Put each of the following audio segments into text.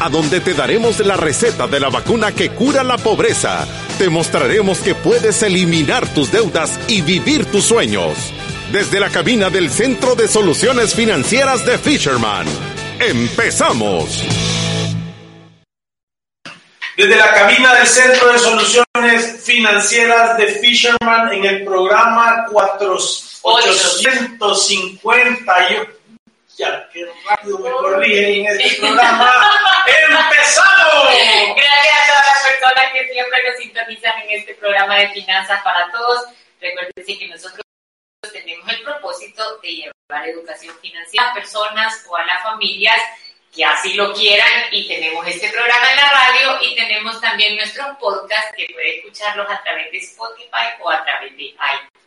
a donde te daremos la receta de la vacuna que cura la pobreza. Te mostraremos que puedes eliminar tus deudas y vivir tus sueños. Desde la cabina del Centro de Soluciones Financieras de Fisherman. ¡Empezamos! Desde la cabina del Centro de Soluciones Financieras de Fisherman en el programa 850. Ya, qué rápido me corrigen en este programa. ¡Empezamos! Gracias a todas las personas que siempre nos sintonizan en este programa de Finanzas para Todos. Recuerden que nosotros tenemos el propósito de llevar educación financiera a personas o a las familias que así lo quieran y tenemos este programa en la radio y tenemos también nuestros podcast que puede escucharlos a través de Spotify o a través de iTunes.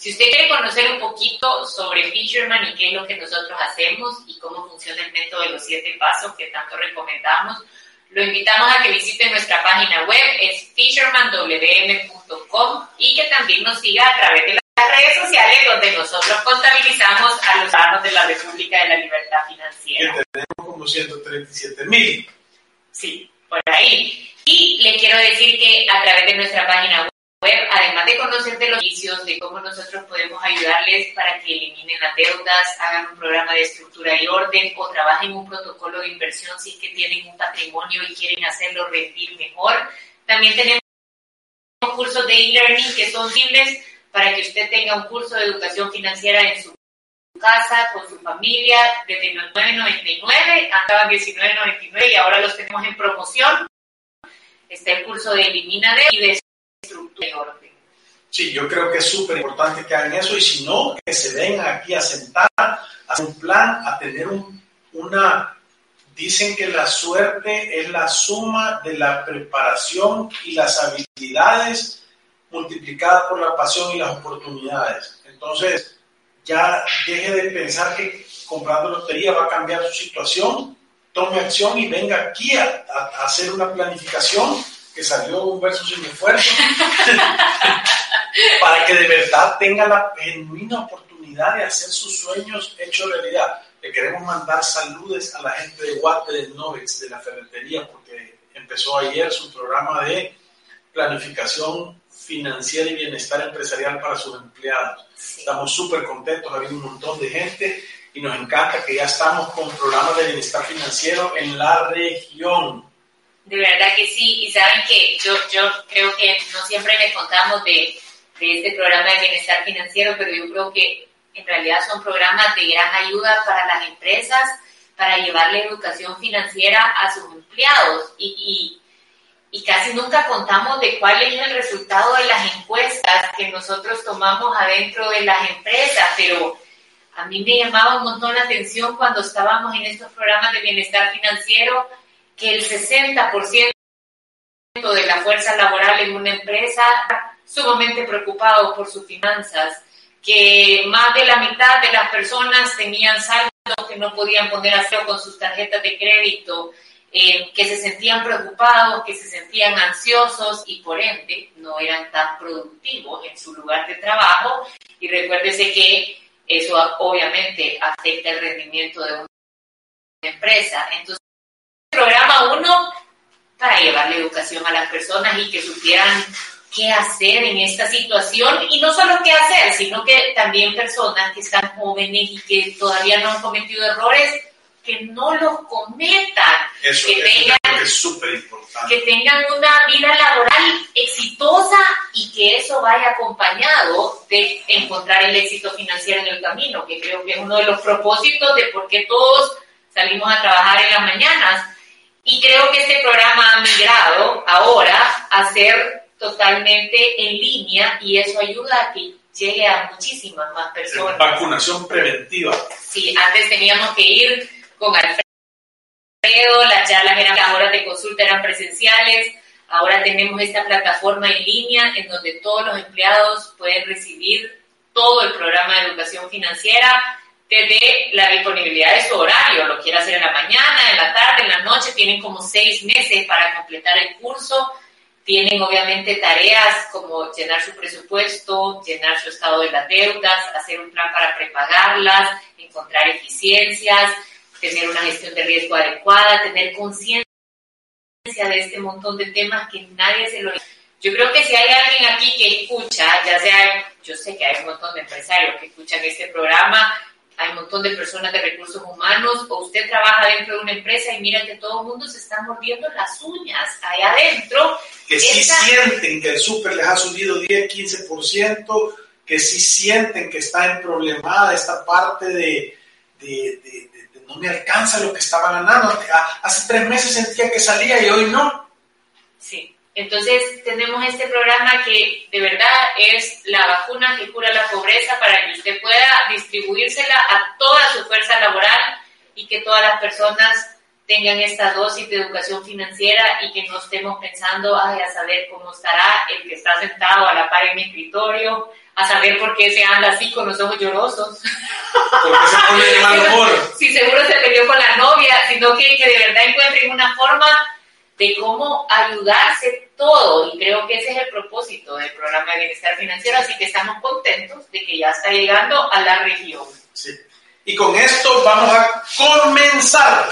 Si usted quiere conocer un poquito sobre Fisherman y qué es lo que nosotros hacemos y cómo funciona el método de los siete pasos que tanto recomendamos, lo invitamos a que visite nuestra página web, es fishermanwm.com y que también nos siga a través de las redes sociales donde nosotros contabilizamos a los ciudadanos de la República de la Libertad Financiera. Que tenemos como 137 mil. Sí, por ahí. Y le quiero decir que a través de nuestra página web, además de conocer de los inicios, de cómo nosotros podemos ayudarles para que eliminen las deudas, hagan un programa de estructura y orden o trabajen un protocolo de inversión si es que tienen un patrimonio y quieren hacerlo rendir mejor. También tenemos cursos de e-learning que son simples para que usted tenga un curso de educación financiera en su casa, con su familia, desde 9.99, andaban 19.99 y ahora los tenemos en promoción. Está el curso de Elimina de y de estructura. Sí, yo creo que es súper importante que hagan eso y si no, que se vengan aquí a sentar, a hacer un plan, a tener un, una... Dicen que la suerte es la suma de la preparación y las habilidades multiplicadas por la pasión y las oportunidades. Entonces, ya deje de pensar que comprando lotería va a cambiar su situación, tome acción y venga aquí a, a, a hacer una planificación que salió un verso sin esfuerzo, para que de verdad tenga la genuina oportunidad de hacer sus sueños hechos realidad. Le queremos mandar saludos a la gente de Water de Novex, de la ferretería, porque empezó ayer su programa de planificación financiera y bienestar empresarial para sus empleados. Estamos súper contentos, ha habido un montón de gente y nos encanta que ya estamos con programas de bienestar financiero en la región. De verdad que sí, y saben que yo, yo creo que no siempre les contamos de, de este programa de bienestar financiero, pero yo creo que en realidad son programas de gran ayuda para las empresas, para llevarle educación financiera a sus empleados. Y, y, y casi nunca contamos de cuál es el resultado de las encuestas que nosotros tomamos adentro de las empresas, pero a mí me llamaba un montón la atención cuando estábamos en estos programas de bienestar financiero que el 60% de la fuerza laboral en una empresa sumamente preocupado por sus finanzas, que más de la mitad de las personas tenían saldos que no podían poner a cero con sus tarjetas de crédito, eh, que se sentían preocupados, que se sentían ansiosos y por ende no eran tan productivos en su lugar de trabajo. Y recuérdese que eso obviamente afecta el rendimiento de una empresa. Entonces, programa uno para llevarle educación a las personas y que supieran qué hacer en esta situación y no solo qué hacer, sino que también personas que están jóvenes y que todavía no han cometido errores, que no los cometan, Eso, que, eso tengan, es que tengan una vida laboral exitosa y que eso vaya acompañado de encontrar el éxito financiero en el camino, que creo que es uno de los propósitos de por qué todos salimos a trabajar en las mañanas. Y creo que este programa ha migrado ahora a ser totalmente en línea y eso ayuda a que llegue a muchísimas más personas. Vacunación preventiva. Sí, antes teníamos que ir con Alfredo, las charlas eran, las horas de consulta eran presenciales, Ahora tenemos esta plataforma en línea en donde todos los empleados pueden recibir todo el programa de educación financiera desde la disponibilidad de su horario. Lo quiere hacer en la mañana, en la tarde, en la noche. Tienen como seis meses para completar el curso. Tienen obviamente tareas como llenar su presupuesto, llenar su estado de las deudas, hacer un plan para prepagarlas, encontrar eficiencias, tener una gestión de riesgo adecuada, tener conciencia de este montón de temas que nadie se lo... Yo creo que si hay alguien aquí que escucha, ya sea, yo sé que hay un montón de empresarios que escuchan este programa, hay un montón de personas de recursos humanos, o usted trabaja dentro de una empresa y mira que todo el mundo se está mordiendo las uñas allá adentro. Que sí sienten que el súper les ha subido 10, 15%, que sí sienten que está en problemada esta parte de, de, de no me alcanza lo que estaba ganando. Hace tres meses sentía que salía y hoy no. Sí, entonces tenemos este programa que de verdad es la vacuna que cura la pobreza para que usted distribuírsela a toda su fuerza laboral y que todas las personas tengan esta dosis de educación financiera y que no estemos pensando, ay, a saber cómo estará el que está sentado a la par en mi escritorio, a saber por qué se anda así con los ojos llorosos. Porque se pone de mal humor. Sí, seguro se peleó con la novia, sino que, que de verdad encuentren una forma de cómo ayudarse todo. Y creo que ese es el propósito del programa de bienestar financiero, así que estamos contentos de que ya está llegando a la región. Sí. Y con esto vamos a comenzar.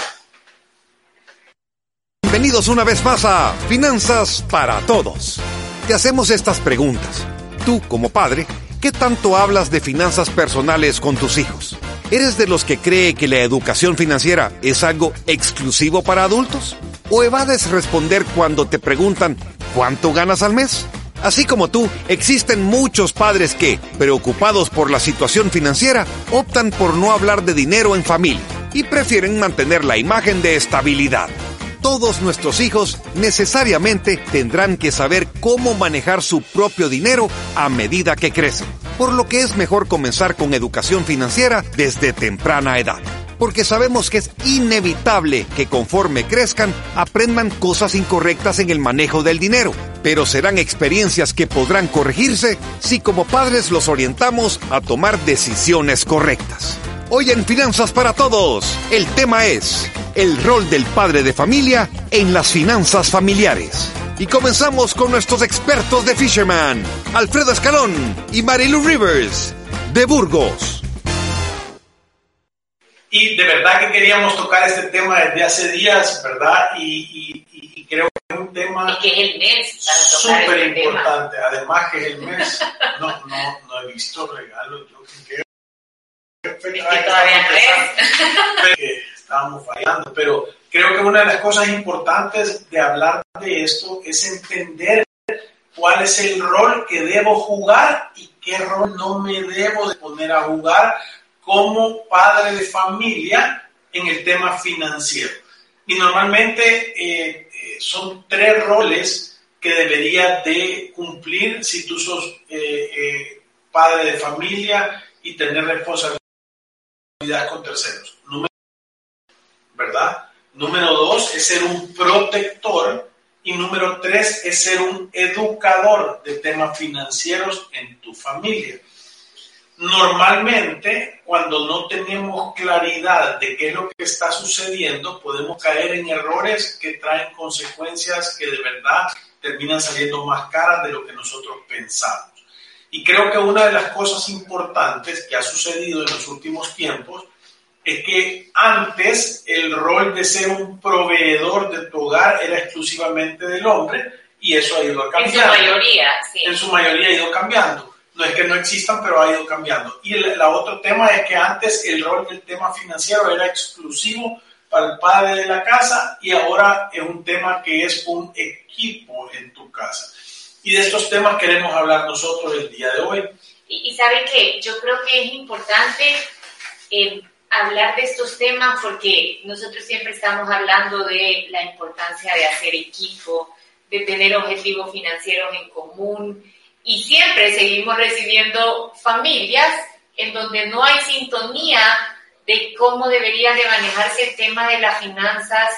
Bienvenidos una vez más a Finanzas para Todos. Te hacemos estas preguntas. Tú, como padre, ¿qué tanto hablas de finanzas personales con tus hijos? ¿Eres de los que cree que la educación financiera es algo exclusivo para adultos? ¿O evades responder cuando te preguntan cuánto ganas al mes? Así como tú, existen muchos padres que, preocupados por la situación financiera, optan por no hablar de dinero en familia y prefieren mantener la imagen de estabilidad todos nuestros hijos necesariamente tendrán que saber cómo manejar su propio dinero a medida que crecen, por lo que es mejor comenzar con educación financiera desde temprana edad. Porque sabemos que es inevitable que conforme crezcan aprendan cosas incorrectas en el manejo del dinero, pero serán experiencias que podrán corregirse si como padres los orientamos a tomar decisiones correctas. Hoy en Finanzas para Todos, el tema es el rol del padre de familia en las finanzas familiares. Y comenzamos con nuestros expertos de Fisherman, Alfredo Escalón y Marilu Rivers, de Burgos. Y de verdad que queríamos tocar este tema desde hace días, ¿verdad? Y, creo que es un tema súper este importante. Además que es el mes. No, no, no he visto regalos. Yo creo que estábamos fallando, pero creo que una de las cosas importantes de hablar de esto es entender cuál es el rol que debo jugar y qué rol no me debo de poner a jugar como padre de familia en el tema financiero. Y normalmente eh, eh, son tres roles que debería de cumplir si tú sos eh, padre de familia y tener responsabilidad con terceros. Número, ¿verdad? Número dos es ser un protector y número tres es ser un educador de temas financieros en tu familia. Normalmente, cuando no tenemos claridad de qué es lo que está sucediendo, podemos caer en errores que traen consecuencias que de verdad terminan saliendo más caras de lo que nosotros pensamos. Y creo que una de las cosas importantes que ha sucedido en los últimos tiempos es que antes el rol de ser un proveedor de tu hogar era exclusivamente del hombre y eso ha ido cambiando. En su mayoría, sí. En su mayoría ha ido cambiando. No es que no existan, pero ha ido cambiando. Y el, otro tema es que antes el rol del tema financiero era exclusivo para el padre de la casa y ahora es un tema que es un equipo en tu casa. Y de estos temas queremos hablar nosotros el día de hoy. Y, y sabe que yo creo que es importante eh, hablar de estos temas porque nosotros siempre estamos hablando de la importancia de hacer equipo, de tener objetivos financieros en común y siempre seguimos recibiendo familias en donde no hay sintonía de cómo debería de manejarse el tema de las finanzas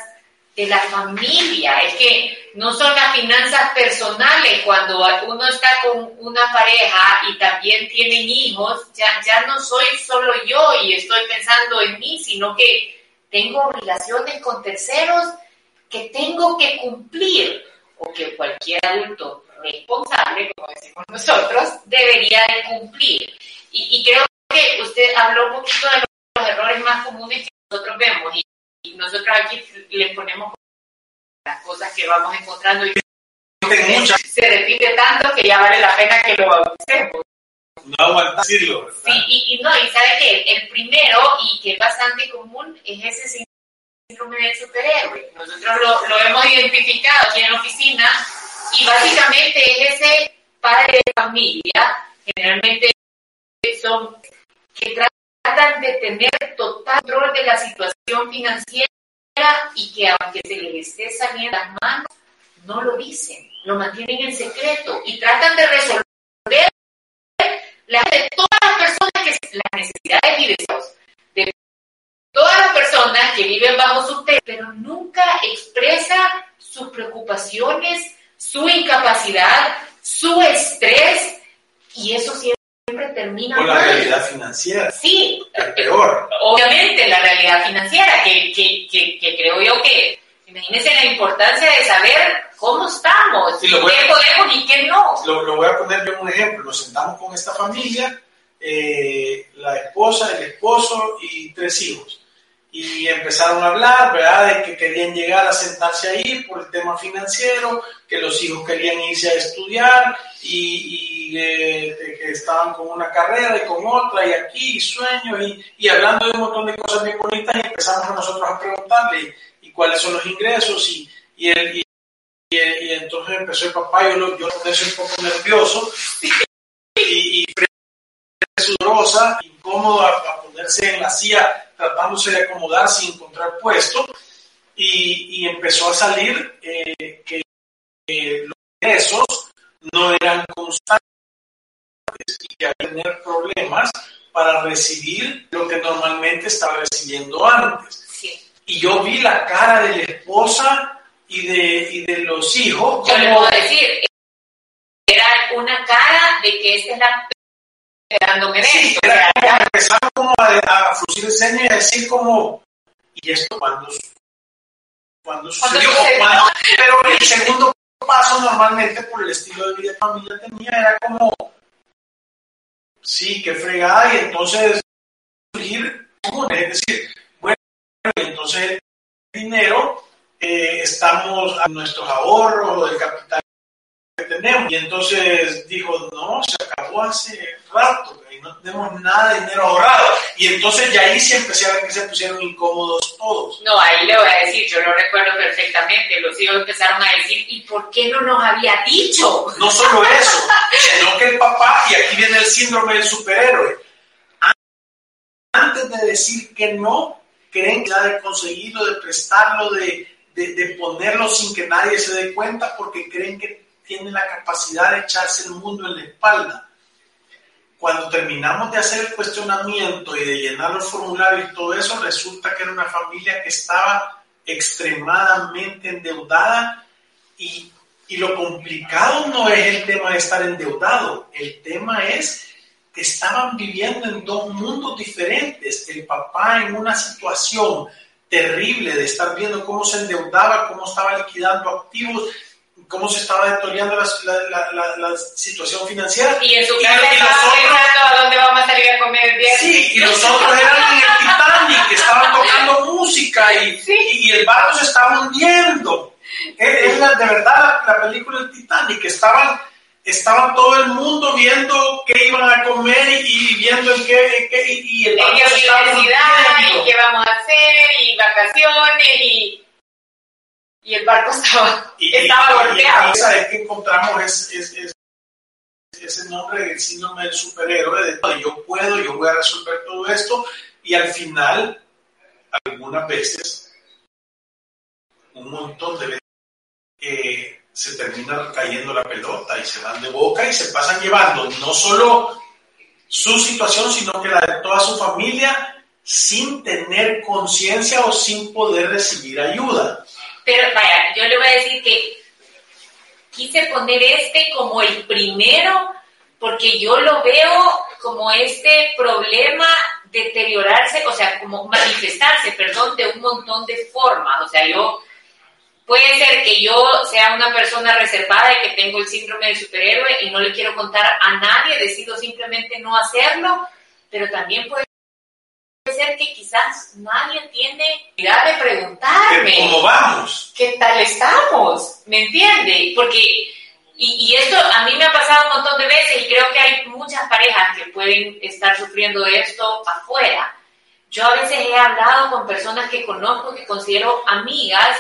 de la familia. Es que no son las finanzas personales. Cuando uno está con una pareja y también tienen hijos, ya, ya no soy solo yo y estoy pensando en mí, sino que tengo obligaciones con terceros que tengo que cumplir o que cualquier adulto responsable, como decimos nosotros, debería de cumplir. Y, creo que usted habló un poquito de los errores más comunes que nosotros vemos y, nosotros aquí les ponemos las cosas que vamos encontrando y se repite tanto que ya vale la pena que lo bauticemos. No aguanta decirlo. Sí, y, y, no, y sabe que el primero, y que es bastante común, es ese síndrome del superhéroe. Nosotros lo, lo hemos identificado aquí en la oficina y básicamente es ese padre de familia, generalmente son que tratan de tener total control de la situación financiera y que aunque se les esté saliendo las manos, no lo dicen, lo mantienen en secreto y tratan de resolver la de todas las personas que las necesidades y deseos de todas las personas que viven bajo su techo, pero nunca expresa sus preocupaciones, su incapacidad, su estrés, y eso siempre termina con la realidad financiera. Sí, peor. Obviamente la realidad financiera, que, que, que, creo yo que, imagínense la importancia de saber cómo estamos, y qué podemos y qué no. Lo, lo, voy a poner yo un ejemplo. Nos sentamos con esta familia, eh, la esposa, el esposo y tres hijos y empezaron a hablar, ¿verdad?, de que querían llegar a sentarse ahí por el tema financiero, que los hijos querían irse a estudiar y, eh, que estaban con una carrera y con otra y aquí, y sueños, y, y, hablando de un montón de cosas bien bonitas y empezamos a nosotros a preguntarle y cuáles son los ingresos y, y, el, y, entonces empezó el papá, yo, lo, yo un poco nervioso y, y sudorosa, incómodo a ponerse en la silla tratándose de acomodar sin encontrar puesto y, empezó a salir eh, que los ingresos no eran constantes y que a tener problemas para recibir lo que normalmente estaba recibiendo antes. Y yo vi la cara de la esposa y de, y de los hijos. Yo le puedo decir, era una cara de que esta es la esperándome sí, era como empezaba como a, a fruncir el ceño y a decir como, ¿y esto cuándo, cuando sucedió? pero el segundo paso normalmente por el estilo de vida que familia tenía era como, sí, qué fregada, y entonces surgir es decir, bueno, entonces el dinero, eh, estamos a nuestros ahorros, del capital tenemos. Y entonces dijo, no, se acabó hace rato, y no tenemos nada de dinero ahorrado. Y entonces ya ahí se empezaron, que se pusieron incómodos todos. No, ahí le voy a decir, yo lo recuerdo perfectamente, los hijos empezaron a decir, ¿y por qué no nos había dicho? No solo eso, sino que el papá, y aquí viene el síndrome del superhéroe, antes de decir que no, creen que ya de conseguirlo, de prestarlo, de, de, de ponerlo sin que nadie se dé cuenta, porque creen que tiene la capacidad de echarse el mundo en la espalda. Cuando terminamos de hacer el cuestionamiento y de llenar los formularios y todo eso, resulta que era una familia que estaba extremadamente endeudada y, y lo complicado no es el tema de estar endeudado, el tema es que estaban viviendo en dos mundos diferentes. El papá en una situación terrible de estar viendo cómo se endeudaba, cómo estaba liquidando activos, cómo se estaba deteriorando la, la, la, situación financiera. Y en su casa estaba pensando a dónde vamos a salir a comer el día. Sí, y los otros eran en el Titanic, que estaban tocando música y, y, el barco se estaba hundiendo. Es, la, de verdad la, película del Titanic, que estaban, estaban todo el mundo viendo qué iban a comer y, viendo en qué, y, el barco se estaba hundiendo. y qué vamos a hacer y vacaciones y y el barco estaba, y, estaba golpeado. Y, ¿sabes qué encontramos? Es, es, es, ese nombre del síndrome del superhéroe, de yo puedo, yo voy a resolver todo esto, y al final, algunas veces, un montón de veces, eh, se termina cayendo la pelota y se van de boca y se pasan llevando no solo su situación, sino que la de toda su familia sin tener conciencia o sin poder recibir ayuda. Pero vaya, yo le voy a decir que quise poner este como el primero porque yo lo veo como este problema deteriorarse, o sea, como manifestarse, perdón, de un montón de formas. O sea, yo puede ser que yo sea una persona reservada y que tengo el síndrome del superhéroe y no le quiero contar a nadie, decido simplemente no hacerlo, pero también puede ser que quizás nadie tiene idea de preguntarme. ¿Cómo vamos? ¿Qué tal estamos? ¿Me entiende? Porque y, esto a mí me ha pasado un montón de veces y creo que hay muchas parejas que pueden estar sufriendo esto afuera. Yo a veces he hablado con personas que conozco, que considero amigas,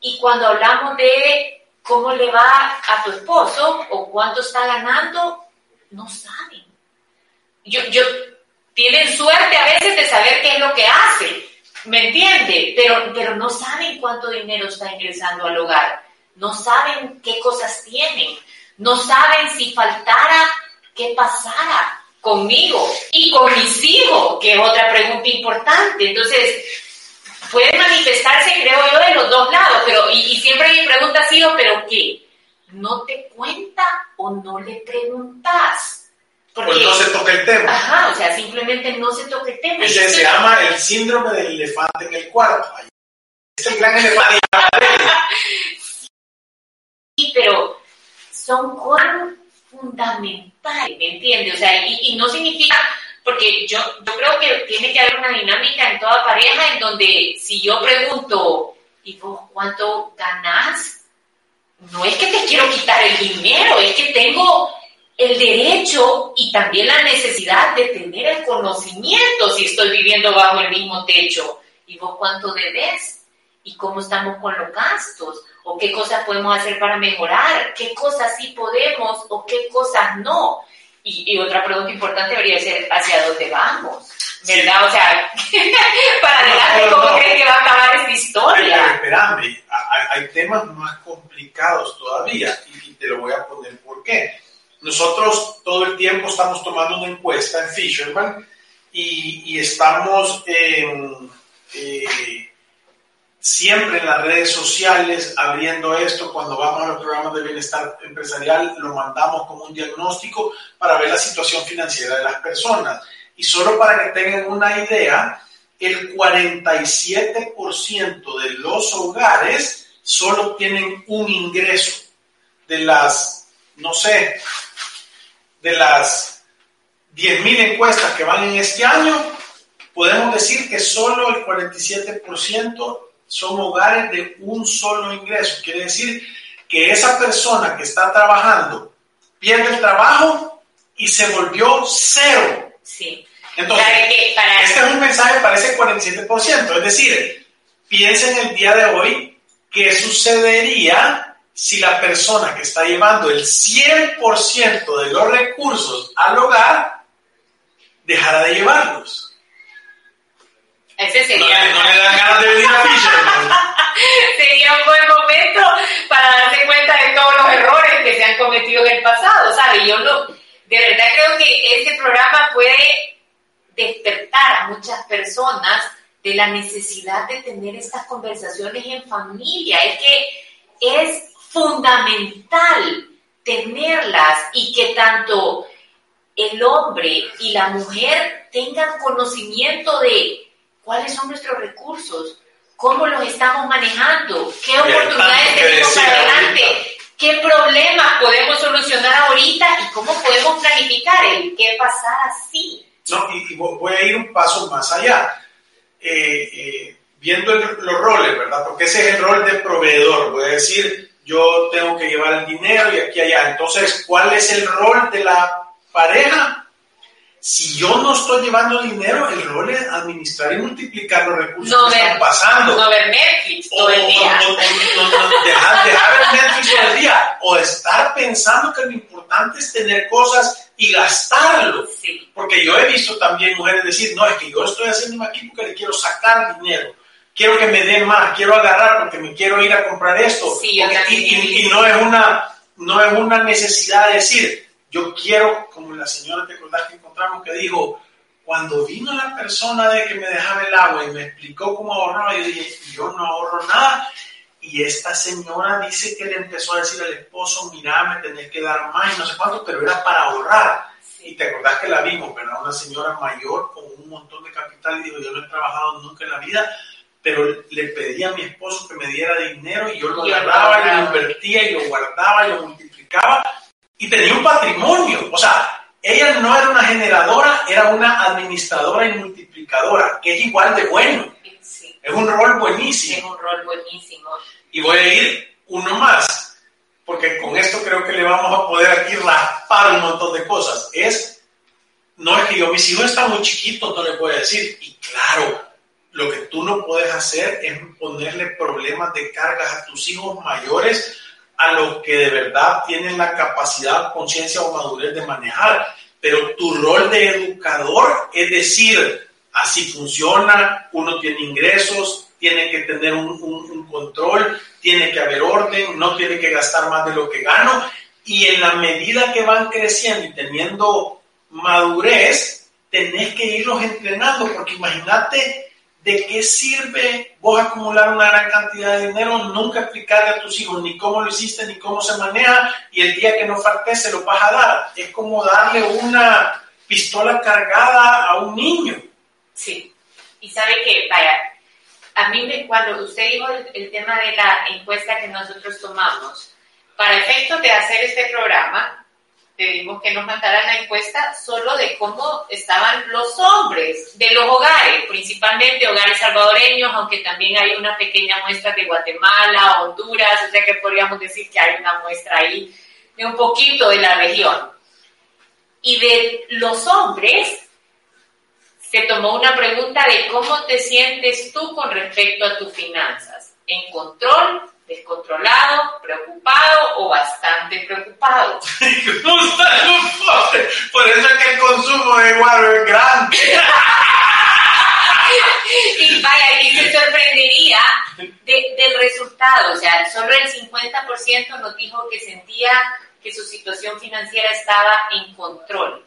y cuando hablamos de cómo le va a tu esposo o cuánto está ganando, no saben. Yo, yo, tienen suerte a veces de saber qué es lo que hace, ¿me entiende? Pero, pero no saben cuánto dinero está ingresando al hogar no saben qué cosas tienen, no saben si faltara, qué pasara conmigo y con mis hijos, que es otra pregunta importante. Entonces, puede manifestarse, creo yo, de los dos lados, pero y, siempre mi pregunta ha sido, ¿pero qué? ¿No te cuenta o no le preguntas? Porque, pues no se toca el tema. Ajá, o sea, simplemente no se toca el tema. Ese se llama el síndrome del elefante en el cuarto. Es el gran elefante. Sí, pero son cosas fundamentales, ¿me entiendes? O sea, y, no significa, porque yo, yo creo que tiene que haber una dinámica en toda pareja en donde si yo pregunto, ¿y vos cuánto ganás? No es que te quiero quitar el dinero, es que tengo el derecho y también la necesidad de tener el conocimiento si estoy viviendo bajo el mismo techo. ¿Y vos cuánto debes? ¿Y cómo estamos con los gastos? o qué cosas podemos hacer para mejorar, qué cosas sí podemos o qué cosas no. Y, otra pregunta importante debería ser hacia dónde vamos, ¿verdad? O sea, para adelante, ¿cómo crees que va a acabar esta historia? espérame, hay, temas más complicados todavía y, te lo voy a poner por qué. Nosotros todo el tiempo estamos tomando una encuesta en Fisherman y, estamos. Eh, siempre en las redes sociales abriendo esto, cuando vamos a los programas de bienestar empresarial, lo mandamos como un diagnóstico para ver la situación financiera de las personas. Y solo para que tengan una idea, el 47% de los hogares solo tienen un ingreso de las, no sé, de las 10.000 encuestas que van en este año, podemos decir que solo el 47% son hogares de un solo ingreso. Quiere decir que esa persona que está trabajando pierde el trabajo y se volvió cero. Sí. Entonces, este es un mensaje para ese 47%. Es decir, piensen el día de hoy qué sucedería si la persona que está llevando el 100% de los recursos al hogar dejara de llevarlos. Ese sería. No, le dan ganas de venir a sería un buen momento para darse cuenta de todos los errores que se han cometido en el pasado, ¿sabe? Yo no, de verdad creo que este programa puede despertar a muchas personas de la necesidad de tener estas conversaciones en familia. Es que es fundamental tenerlas y que tanto el hombre y la mujer tengan conocimiento de cuáles son nuestros recursos, cómo los estamos manejando, qué oportunidades tenemos para adelante, qué problemas podemos solucionar ahorita y cómo podemos planificar el qué pasar así. No, y, voy a ir un paso más allá. Eh, eh, viendo los roles, ¿verdad? Porque ese es el rol de proveedor. Voy a decir, yo tengo que llevar el dinero y aquí allá. Entonces, ¿cuál es el rol de la pareja? si yo no estoy llevando dinero, el rol es administrar y multiplicar los recursos que están pasando. No ver Netflix todo el día. dejar, ver Netflix todo el día. O estar pensando que lo importante es tener cosas y gastarlo. Porque yo he visto también mujeres decir, no, es que yo estoy haciendo aquí porque le quiero sacar dinero. Quiero que me den más, quiero agarrar porque me quiero ir a comprar esto. y, y, no es una no es una necesidad de decir, yo quiero, como la señora te acordás que encontramos que dijo, cuando vino la persona de que me dejaba el agua y me explicó cómo ahorraba, yo dije, yo no ahorro nada. y esta señora dice que le empezó a decir al esposo, mira, me tenés que dar más y no sé cuánto, pero era para ahorrar. Y te acordás que la vimos, ¿verdad? Una señora mayor con un montón de capital y dijo, yo no he trabajado nunca en la vida, pero le pedí a mi esposo que me diera dinero y yo lo agarraba y lo invertía y lo guardaba y lo multiplicaba y tenía un patrimonio. O sea, ella no era una generadora, era una administradora y multiplicadora, que es igual de bueno. Es un rol buenísimo. Es un rol buenísimo. Y voy a ir uno más, porque con esto creo que le vamos a poder aquí raspar un montón de cosas. Es, no es que yo, mis hijos están muy chiquitos, no les voy a decir. Y claro, lo que tú no puedes hacer es ponerle problemas de cargas a tus hijos mayores a los que de verdad tienen la capacidad, conciencia o madurez de manejar. Pero tu rol de educador es decir, así funciona, uno tiene ingresos, tiene que tener un, un, control, tiene que haber orden, no tiene que gastar más de lo que gano. Y en la medida que van creciendo y teniendo madurez, tenés que irlos entrenando, porque imagínate ¿de qué sirve vos acumular una gran cantidad de dinero, nunca explicarle a tus hijos ni cómo lo hiciste, ni cómo se maneja, y el día que no faltes se lo vas a dar? Es como darle una pistola cargada a un niño. Sí, y sabe que, vaya, a mí me, cuando usted dijo el, tema de la encuesta que nosotros tomamos, para efectos de hacer este programa, pedimos que nos mandaran la encuesta solo de cómo estaban los hombres de los hogares, principalmente hogares salvadoreños, aunque también hay una pequeña muestra de Guatemala, Honduras, o sea que podríamos decir que hay una muestra ahí de un poquito de la región. Y de los hombres se tomó una pregunta de cómo te sientes tú con respecto a tus finanzas, en control descontrolado, preocupado o bastante preocupado. Por eso es que el consumo de guaro es grande. y vaya, y se sorprendería del resultado. O sea, solo el 50% nos dijo que sentía que su situación financiera estaba en control.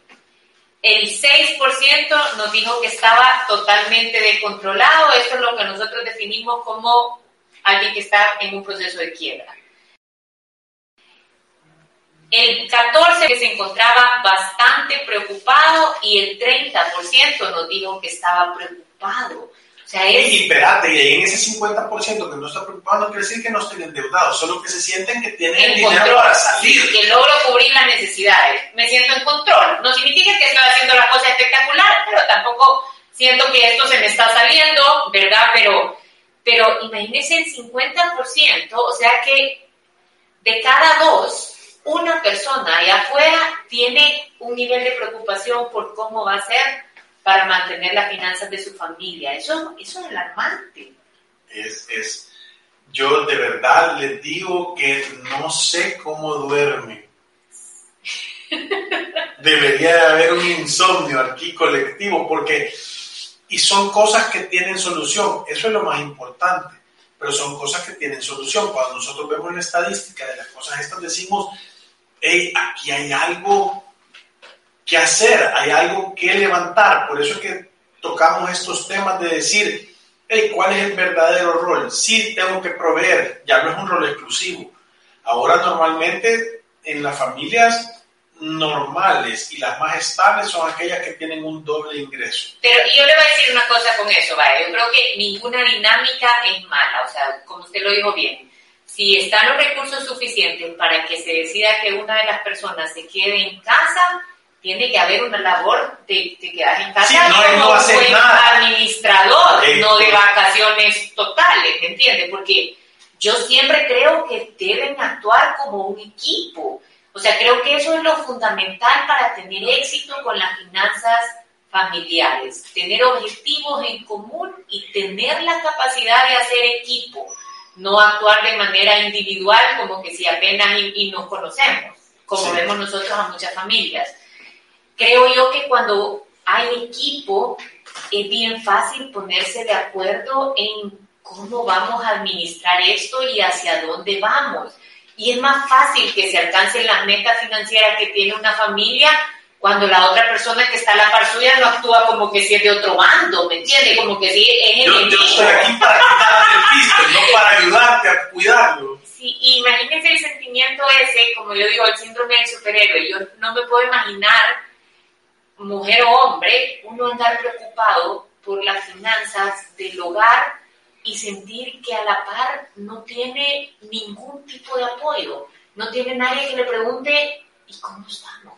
El 6% nos dijo que estaba totalmente descontrolado. Esto es lo que nosotros definimos como alguien que está en un proceso de quiebra. El 14% que se encontraba bastante preocupado y el 30% nos dijo que estaba preocupado. O sea, es... Y espérate, y en ese 50% que no está preocupado no quiere decir que no estén endeudados, solo que se sienten que tienen el dinero para salir. Que logro cubrir las necesidades. Me siento en control. No significa que estoy haciendo la cosa espectacular, pero tampoco siento que esto se me está saliendo, ¿verdad? Pero pero imagínense el 50%, o sea que de cada dos, una persona allá afuera tiene un nivel de preocupación por cómo va a ser para mantener las finanzas de su familia. Eso, eso es alarmante. Es, es, yo de verdad les digo que no sé cómo duerme. Debería haber un insomnio aquí colectivo porque y son cosas que tienen solución. Eso es lo más importante. Pero son cosas que tienen solución. Cuando nosotros vemos la estadística de las cosas estas, decimos, hey, aquí hay algo que hacer, hay algo que levantar. Por eso es que tocamos estos temas de decir, hey, ¿cuál es el verdadero rol? Sí, tengo que proveer, ya no es un rol exclusivo. Ahora normalmente en las familias normales y las más estables son aquellas que tienen un doble ingreso. Pero yo le voy a decir una cosa con eso, vaya, yo creo que ninguna dinámica es mala, o sea, como usted lo dijo bien, si están los recursos suficientes para que se decida que una de las personas se quede en casa, tiene que haber una labor de, quedar en casa como un buen administrador, no de vacaciones totales, ¿me entiende? Porque yo siempre creo que deben actuar como un equipo o sea, creo que eso es lo fundamental para tener éxito con las finanzas familiares, tener objetivos en común y tener la capacidad de hacer equipo, no actuar de manera individual como que si apenas y, nos conocemos, como vemos nosotros a muchas familias. Creo yo que cuando hay equipo es bien fácil ponerse de acuerdo en cómo vamos a administrar esto y hacia dónde vamos y es más fácil que se alcancen las metas financieras que tiene una familia cuando la otra persona que está a la par suya no actúa como que si es de otro bando, ¿me entiendes? Como que si es yo, enemigo. yo estoy aquí para piste, no para ayudarte a cuidarlo. Sí, imagínense el sentimiento ese, como yo digo, el síndrome del superhéroe. Yo no me puedo imaginar, mujer o hombre, uno andar preocupado por las finanzas del hogar y sentir que a la par no tiene ningún tipo de apoyo. No tiene nadie que le pregunte, ¿y cómo estamos?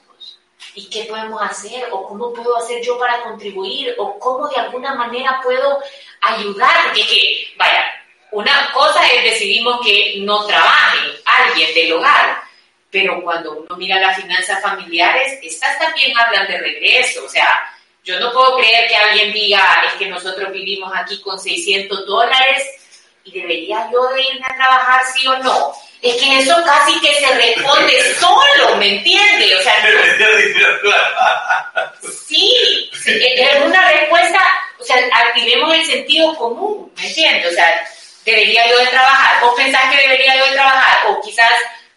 ¿Y qué podemos hacer? ¿O cómo puedo hacer yo para contribuir? ¿O cómo de alguna manera puedo ayudar? Porque que, vaya, una cosa es decidimos que no trabaje alguien del hogar, pero cuando uno mira las finanzas familiares, estas también hablan de regreso. O sea, yo no puedo creer que alguien diga, es que nosotros vivimos aquí con 600 dólares y debería yo de irme a trabajar sí o no. Es que eso casi que se responde solo, ¿me entiende? O sea, no, sí, sí, es una respuesta, o sea, activemos el sentido común, ¿me entiendes? O sea, debería yo de trabajar, vos pensás que debería yo de trabajar, o quizás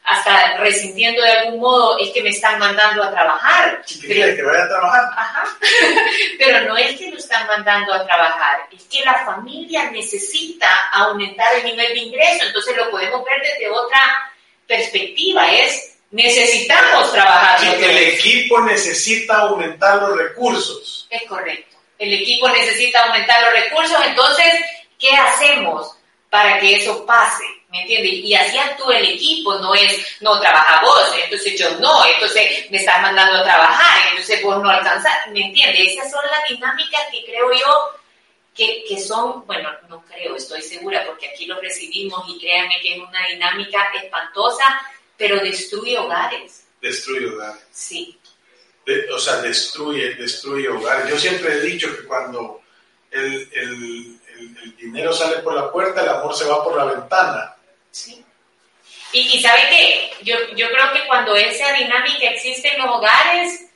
hasta resintiendo de algún modo es que me están mandando a trabajar. Quieres que vaya a trabajar. Ajá. Pero no es que lo están mandando a trabajar, es que la familia necesita aumentar el nivel de ingreso, entonces lo podemos ver desde otra perspectiva, es necesitamos trabajar. Sí, el equipo necesita aumentar los recursos. Es correcto. El equipo necesita aumentar los recursos, entonces, ¿qué hacemos para que eso pase? ¿Me entiendes? Y así actúa el equipo, no es, no trabaja vos, entonces yo no, entonces me estás mandando a trabajar, entonces vos no alcanzás, ¿me entiendes? Esas son las dinámicas que creo yo que, que son, bueno, no creo, estoy segura, porque aquí lo recibimos y créanme que es una dinámica espantosa, pero destruye hogares, Destruye hogares. sí. De- o sea, destruye, destruye hogares. Yo siempre he dicho que cuando el, el- el- el dinero sale por la puerta, el amor se va por la ventana. Sí. Y, y sabe que yo, yo creo que cuando esa dinámica existe en los hogares,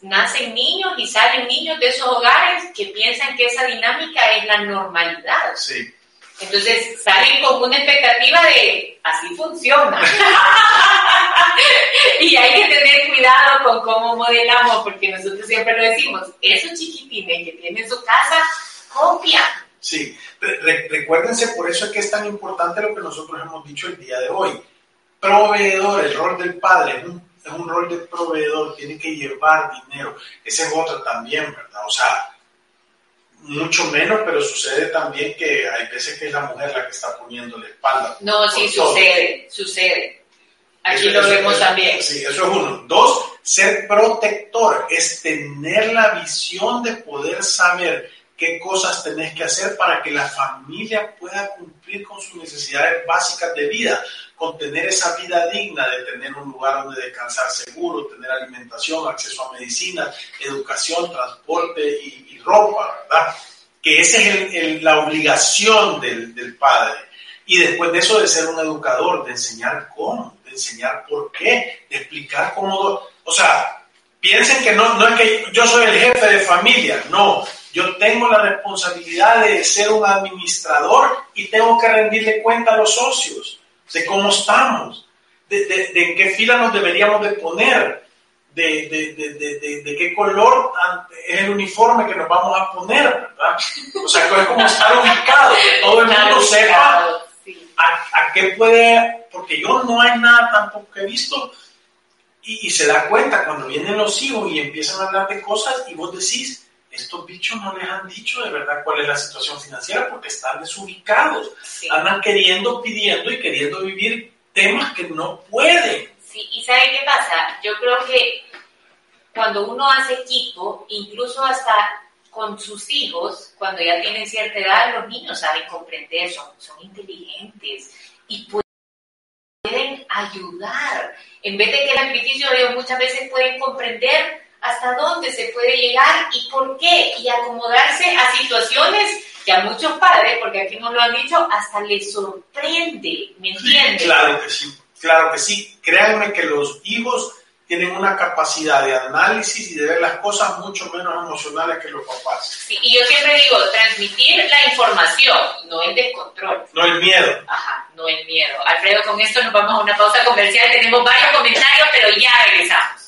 nacen niños y salen niños de esos hogares que piensan que esa dinámica es la normalidad. Sí. Entonces salen con una expectativa de así funciona. y hay que tener cuidado con cómo modelamos, porque nosotros siempre lo decimos, esos chiquitines que tienen su casa, copian. Sí, Re- re- recuérdense, por eso es que es tan importante lo que nosotros hemos dicho el día de hoy. Proveedor, el rol del padre es un, es un rol de proveedor, tiene que llevar dinero. Ese es otro también, ¿verdad? O sea, mucho menos, pero sucede también que hay veces que es la mujer la que está poniendo la espalda. No, sí todo. sucede, sucede. Aquí Eso- lo vemos eso- también. Sí, eso es uno. Dos, ser protector es tener la visión de poder saber qué cosas tenés que hacer para que la familia pueda cumplir con sus necesidades básicas de vida, con tener esa vida digna de tener un lugar donde descansar seguro, tener alimentación, acceso a medicinas, educación, transporte y, y ropa, ¿verdad? Que esa es el- el- la obligación del, del padre. Y después de eso de ser un educador, de enseñar cómo, de enseñar por qué, de explicar cómo... O sea, piensen que no, no es que yo soy el jefe de familia, no. Yo tengo la responsabilidad de ser un administrador y tengo que rendirle cuenta a los socios de cómo estamos, de, de- de en qué fila nos deberíamos de poner, de, de- qué color es el uniforme que nos vamos a poner, ¿verdad? O sea, es como estar ubicado, que todo el mundo sepa a, a qué puede, porque yo no hay nada tampoco que he visto y, y se da cuenta cuando vienen los hijos y empiezan a hablar de cosas y vos decís, estos bichos no les han dicho de verdad cuál es la situación financiera porque están desubicados, Sí. andan queriendo, pidiendo y queriendo vivir temas que no pueden. Sí, y ¿sabe qué pasa? Yo creo que cuando uno hace equipo, incluso hasta con sus hijos, cuando ya tienen cierta edad, los niños saben comprender, son, son inteligentes y pueden ayudar. En vez de que el sacrificio, ellos muchas veces pueden comprender hasta dónde se puede llegar y por qué, y acomodarse a situaciones que a muchos padres, porque aquí nos lo han dicho, hasta les sorprende, ¿me entiendes? Claro que sí, claro que sí. Créanme que los hijos tienen una capacidad de análisis y de ver las cosas mucho menos emocionales que los papás. Sí, y yo siempre digo, transmitir la información, no el descontrol. No el miedo. Ajá, no el miedo. Alfredo, con esto nos vamos a una pausa comercial. Tenemos varios comentarios, pero ya regresamos.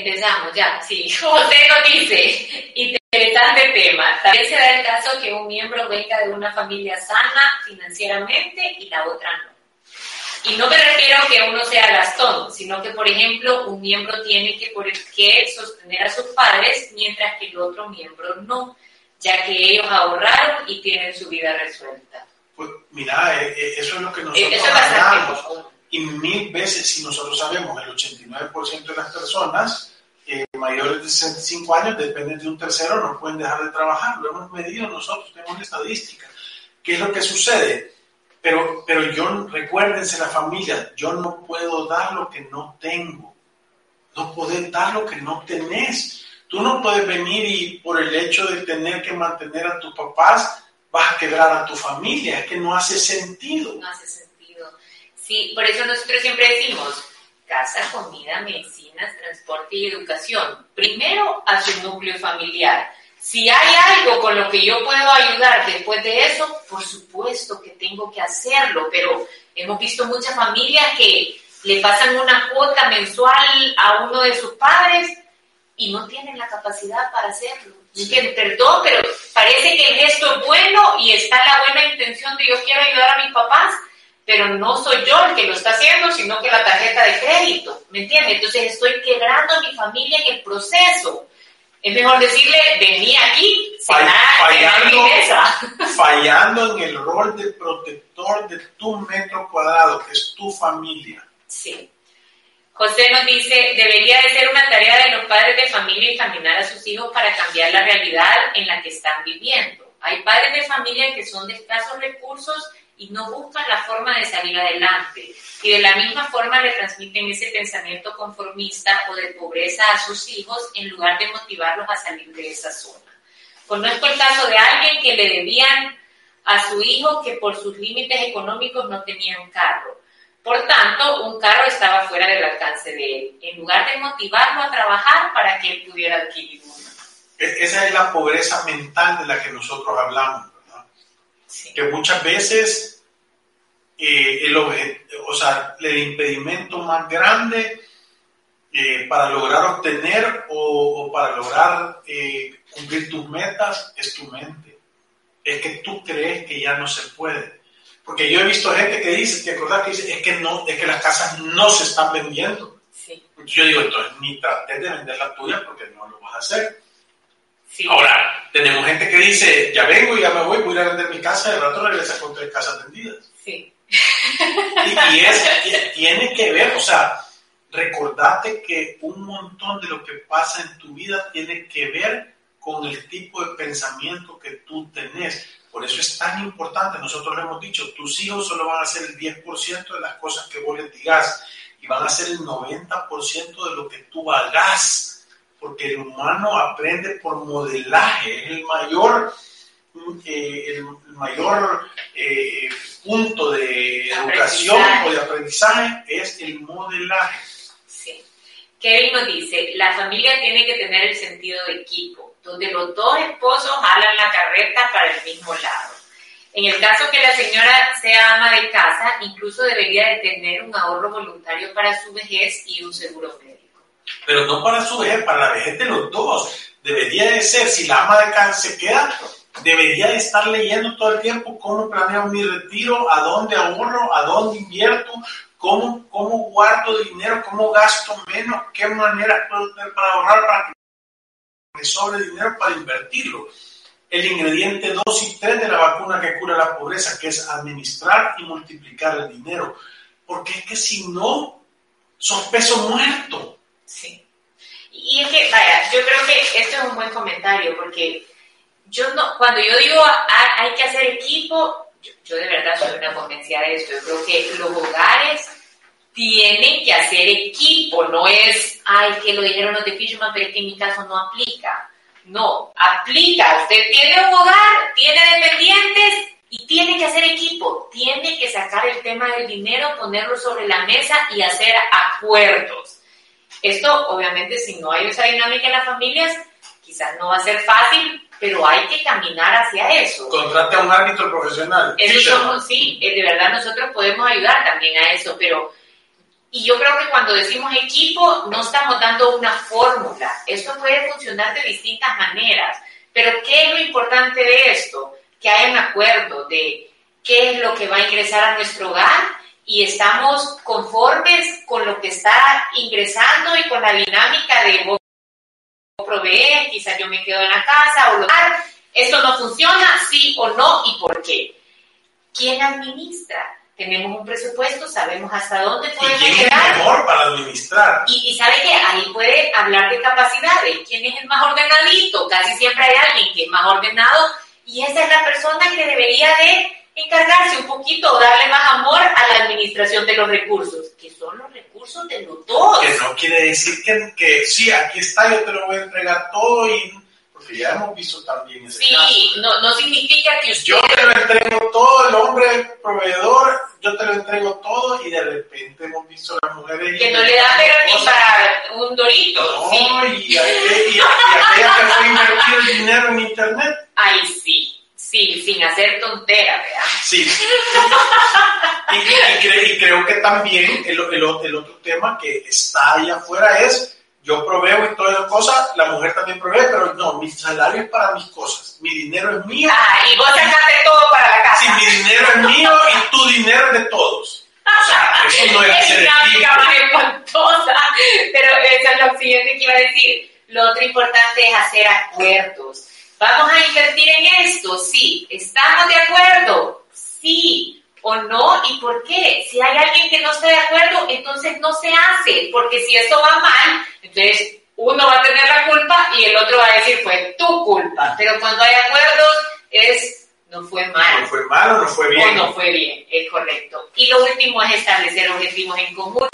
Empezamos ya, sí. José nos dice, interesante tema. También se da el caso que un miembro venga de una familia sana financieramente y la otra no. Y no me refiero a que uno sea gastón, sino que, por ejemplo, un miembro tiene que, por que sostener a sus padres mientras que el otro miembro no, ya que ellos ahorraron y tienen su vida resuelta. Pues mira, eh, eh, eso es lo que nosotros Eso es bastante y mil veces, si nosotros sabemos, el 89% de las personas eh, mayores de 65 años dependen de un tercero, no pueden dejar de trabajar. Lo hemos medido nosotros, tenemos estadística. ¿Qué es lo que sucede? Pero, pero yo, recuérdense la familia, yo no puedo dar lo que no tengo. No puedes dar lo que no tenés. Tú no puedes venir y por el hecho de tener que mantener a tus papás, vas a quebrar a tu familia. Es que no hace sentido. No hace sentido. Sí, por eso nosotros siempre decimos, casa, comida, medicinas, transporte y educación. Primero a su núcleo familiar. Si hay algo con lo que yo puedo ayudar después de eso, por supuesto que tengo que hacerlo, pero hemos visto muchas familias que le pasan una cuota mensual a uno de sus padres y no tienen la capacidad para hacerlo. Perdón, pero parece que el gesto es bueno y está la buena intención de yo quiero ayudar a mis papás, pero no soy yo el que lo está haciendo, sino que la tarjeta de crédito, ¿me entiendes? Entonces estoy quebrando a mi familia en el proceso. Es mejor decirle, vení aquí, fallando, fallando en el rol de protector de tu metro cuadrado, que es tu familia. Sí. José nos dice, debería de ser una tarea de los padres de familia encaminar a sus hijos para cambiar la realidad en la que están viviendo. Hay padres de familia que son de escasos recursos y no buscan la forma de salir adelante. Y de la misma forma le transmiten ese pensamiento conformista o de pobreza a sus hijos en lugar de motivarlos a salir de esa zona. Conozco el caso de alguien que le debían a su hijo que por sus límites económicos no tenía un carro. Por tanto, un carro estaba fuera del alcance de él, en lugar de motivarlo a trabajar para que él pudiera adquirir uno. Esa es la pobreza mental de la que nosotros hablamos que muchas veces eh, el, o sea, el impedimento más grande eh, para lograr obtener o, para lograr eh, cumplir tus metas es tu mente. Es que tú crees que ya no se puede. Porque yo he visto gente que dice, ¿te acordás que dice, es que, no, es que las casas no se están vendiendo? Yo digo, entonces, ni trates de vender la tuya porque no lo vas a hacer. Ahora, tenemos gente que dice, ya vengo, ya me voy, voy a vender mi casa, y de rato regresa con tres casas vendidas. Sí. Y, es, tiene que ver, o sea, recordate que un montón de lo que pasa en tu vida tiene que ver con el tipo de pensamiento que tú tenés. Por eso es tan importante, nosotros lo hemos dicho, tus hijos solo van a hacer el 10% de las cosas que vos les digas y van a hacer el 90% de lo que tú hagas porque el humano aprende por modelaje, es el mayor, eh, el mayor eh, punto de educación o de aprendizaje es el modelaje. Sí. Kevin nos dice, la familia tiene que tener el sentido de equipo, donde los dos esposos jalan la carreta para el mismo lado. En el caso que la señora sea ama de casa, incluso debería de tener un ahorro voluntario para su vejez y un seguro médico pero no para su vejez, para la vejez de los dos. Debería de ser, si la ama de casa se queda, debería de estar leyendo todo el tiempo cómo planeo mi retiro, a dónde ahorro, a dónde invierto, cómo, cómo guardo dinero, cómo gasto menos, qué manera puedo tener para ahorrar para que me sobre dinero para invertirlo. el ingrediente 2 y 3 de la vacuna que cura la pobreza, que es administrar y multiplicar el dinero. Porque es que si no, son peso muerto. Sí. Y es que, vaya, yo creo que esto es un buen comentario, porque yo no, cuando yo digo hay que hacer equipo, yo, de verdad soy una convencida de esto. Yo creo que los hogares tienen que hacer equipo, no es, ay, que lo dijeron los de Fisherman, pero que en mi caso no aplica. No, aplica. Usted tiene un hogar, tiene dependientes y tiene que hacer equipo. Tiene que sacar el tema del dinero, ponerlo sobre la mesa y hacer acuerdos. Esto, obviamente, si no hay esa dinámica en las familias, quizás no va a ser fácil, pero hay que caminar hacia eso. Contrate a un árbitro profesional. Eso sí, eh, de verdad nosotros podemos ayudar también a eso, pero y yo creo que cuando decimos equipo no estamos dando una fórmula, esto puede funcionar de distintas maneras, pero ¿qué es lo importante de esto? Que haya un acuerdo de qué es lo que va a ingresar a nuestro hogar y estamos conformes con lo que está ingresando y con la dinámica de proveer, quizás yo me quedo en la casa o lo esto no funciona, sí o no y por qué. ¿Quién administra? Tenemos un presupuesto, sabemos hasta dónde podemos ¿Y quién es mejor para administrar? Y, sabe que ahí puede hablar de capacidades. ¿Quién es el más ordenadito? Casi siempre hay alguien que es más ordenado y esa es la persona que debería de encargarse un poquito, darle más amor a la administración de los recursos, que son los recursos de los dos. Que no quiere decir que, que sí, aquí está, yo te lo voy a entregar todo y porque ya hemos visto también ese sí, No, no significa que usted... Yo te lo entrego todo, el hombre proveedor, yo te lo entrego todo y de repente hemos visto a las mujeres... Que no le da pero ni para un dorito. No, y, y, aquella que fue invertir el dinero en internet. Ay, sí. Sí, sin hacer tonteras, ¿verdad? Sí. y, creo que también el, el, otro tema que está ahí afuera es, yo proveo y todas esas cosas, la mujer también provee, pero no, mi salario es para mis cosas, mi dinero es mío. Ah, y vos sacaste todo para la casa. Sí, mi dinero es mío y tu dinero es de todos. O sea, eso no es ser más espantosa, pero eso es lo siguiente que iba a decir. Lo otro importante es hacer acuerdos ¿Vamos a invertir en esto? Sí. ¿Estamos de acuerdo? Sí. ¿O no? ¿Y por qué? Si hay alguien que no está de acuerdo, entonces no se hace. Porque si esto va mal, entonces uno va a tener la culpa y el otro va a decir fue tu culpa. Pero cuando hay acuerdos es no fue mal. No fue mal o no fue bien. O no fue bien, es correcto. Y lo último es establecer objetivos en común,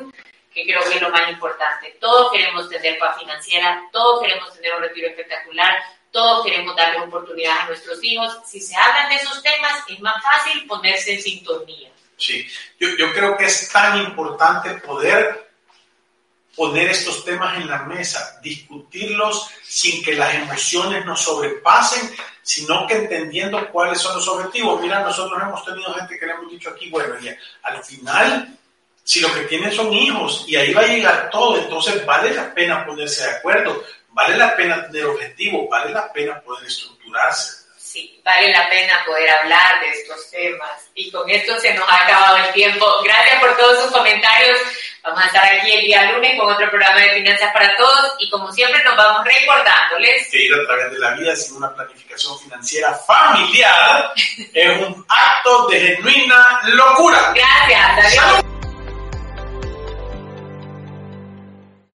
que creo que es lo más importante. Todos queremos tener paz financiera, todos queremos tener un retiro espectacular, todos queremos darle oportunidad a nuestros hijos. Si se hablan de esos temas, es más fácil ponerse en sintonía. Sí, yo, yo creo que es tan importante poder poner estos temas en la mesa, discutirlos sin que las emociones nos sobrepasen, sino que entendiendo cuáles son los objetivos. Mira, nosotros hemos tenido gente que le hemos dicho aquí, bueno, ya, al final, si lo que tienen son hijos y ahí va a llegar todo, entonces vale la pena ponerse de acuerdo vale la pena tener objetivos, vale la pena poder estructurarse. Sí, vale la pena poder hablar de estos temas. Y con esto se nos ha acabado el tiempo. Gracias por todos sus comentarios. Vamos a estar aquí el día lunes con otro programa de Finanzas para Todos y como siempre nos vamos recordándoles que ir a través de la vida sin una planificación financiera familiar es un acto de genuina locura. Gracias. Adiós.